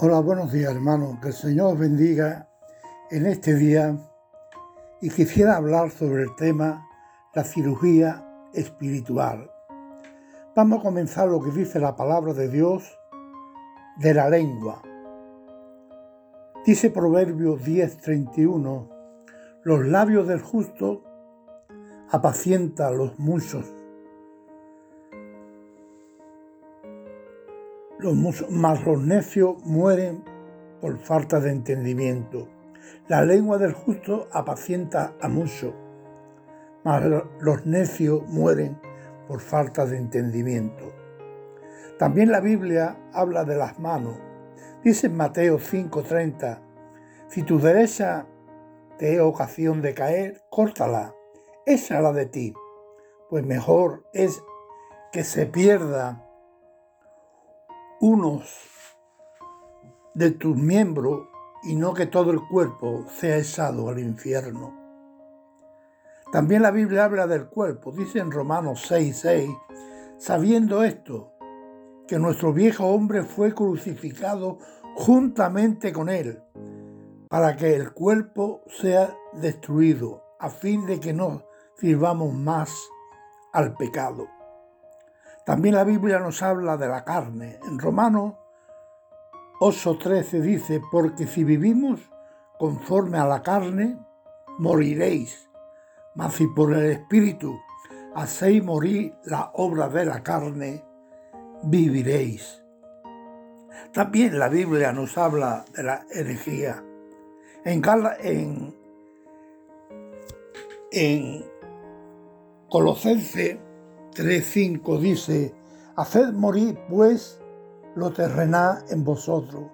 Hola, buenos días hermanos, que el Señor bendiga en este día y quisiera hablar sobre el tema la cirugía espiritual. Vamos a comenzar lo que dice la palabra de Dios de la lengua. Dice Proverbios 10:31, los labios del justo apacienta los muchos Los más los necios mueren por falta de entendimiento. La lengua del justo apacienta a mucho, mas los necios mueren por falta de entendimiento. También la Biblia habla de las manos. Dice en Mateo 5:30, si tu derecha te es ocasión de caer, córtala, échala de ti, pues mejor es que se pierda unos de tus miembros y no que todo el cuerpo sea echado al infierno. También la Biblia habla del cuerpo, dice en Romanos 6:6, sabiendo esto, que nuestro viejo hombre fue crucificado juntamente con él, para que el cuerpo sea destruido, a fin de que no sirvamos más al pecado. También la Biblia nos habla de la carne. En Romanos 8:13 dice, porque si vivimos conforme a la carne, moriréis. Mas si por el Espíritu hacéis morir la obra de la carne, viviréis. También la Biblia nos habla de la herejía. En, en, 3.5 dice, Haced morir pues lo terrenal en vosotros,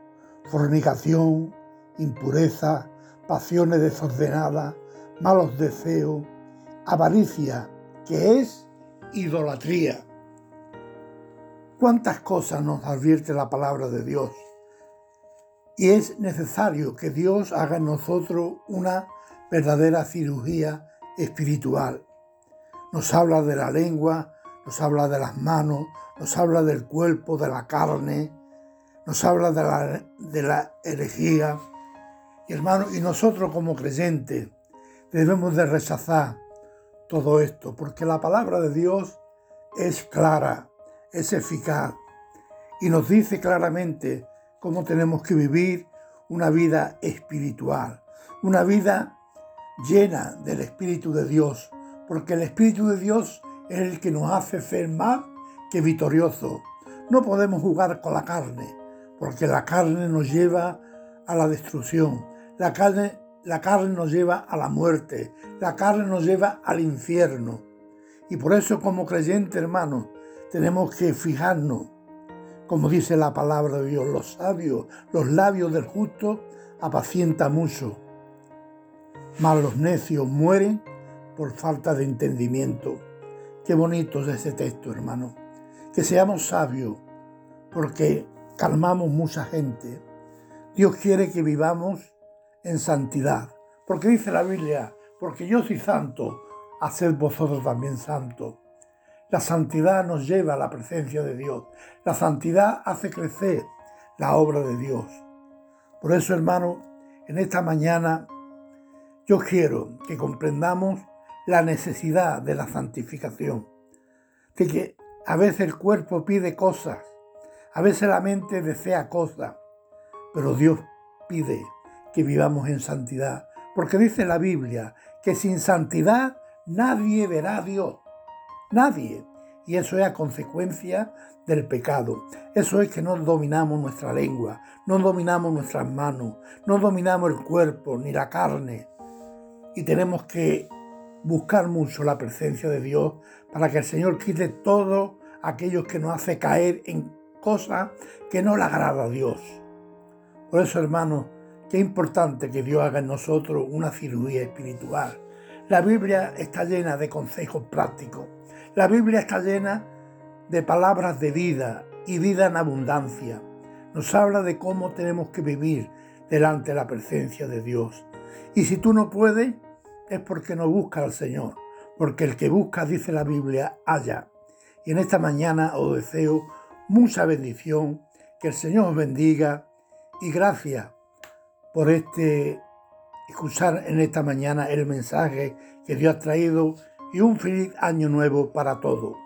fornicación, impureza, pasiones desordenadas, malos deseos, avaricia, que es idolatría. ¿Cuántas cosas nos advierte la palabra de Dios? Y es necesario que Dios haga en nosotros una verdadera cirugía espiritual nos habla de la lengua, nos habla de las manos, nos habla del cuerpo, de la carne, nos habla de la, de la herejía. Y hermano, y nosotros como creyentes debemos de rechazar todo esto, porque la palabra de Dios es clara, es eficaz y nos dice claramente cómo tenemos que vivir una vida espiritual, una vida llena del Espíritu de Dios, porque el Espíritu de Dios es el que nos hace ser más que victorioso. No podemos jugar con la carne, porque la carne nos lleva a la destrucción, la carne, la carne nos lleva a la muerte, la carne nos lleva al infierno. Y por eso como creyente hermano, tenemos que fijarnos, como dice la palabra de Dios, los sabios, los labios del justo apacientan mucho, mas los necios mueren por falta de entendimiento. Qué bonito es ese texto, hermano. Que seamos sabios, porque calmamos mucha gente. Dios quiere que vivamos en santidad. Porque dice la Biblia, porque yo soy santo, haced vosotros también santos. La santidad nos lleva a la presencia de Dios. La santidad hace crecer la obra de Dios. Por eso, hermano, en esta mañana yo quiero que comprendamos la necesidad de la santificación. De que a veces el cuerpo pide cosas, a veces la mente desea cosas, pero Dios pide que vivamos en santidad. Porque dice la Biblia que sin santidad nadie verá a Dios. Nadie. Y eso es a consecuencia del pecado. Eso es que no dominamos nuestra lengua, no dominamos nuestras manos, no dominamos el cuerpo ni la carne. Y tenemos que buscar mucho la presencia de Dios para que el Señor quite todo aquello que nos hace caer en cosas que no le agrada a Dios. Por eso, hermanos, qué importante que Dios haga en nosotros una cirugía espiritual. La Biblia está llena de consejos prácticos. La Biblia está llena de palabras de vida y vida en abundancia. Nos habla de cómo tenemos que vivir delante de la presencia de Dios. Y si tú no puedes, es porque no busca al Señor, porque el que busca, dice la Biblia, haya. Y en esta mañana os deseo mucha bendición, que el Señor os bendiga y gracias por este escuchar en esta mañana el mensaje que Dios ha traído y un feliz año nuevo para todos.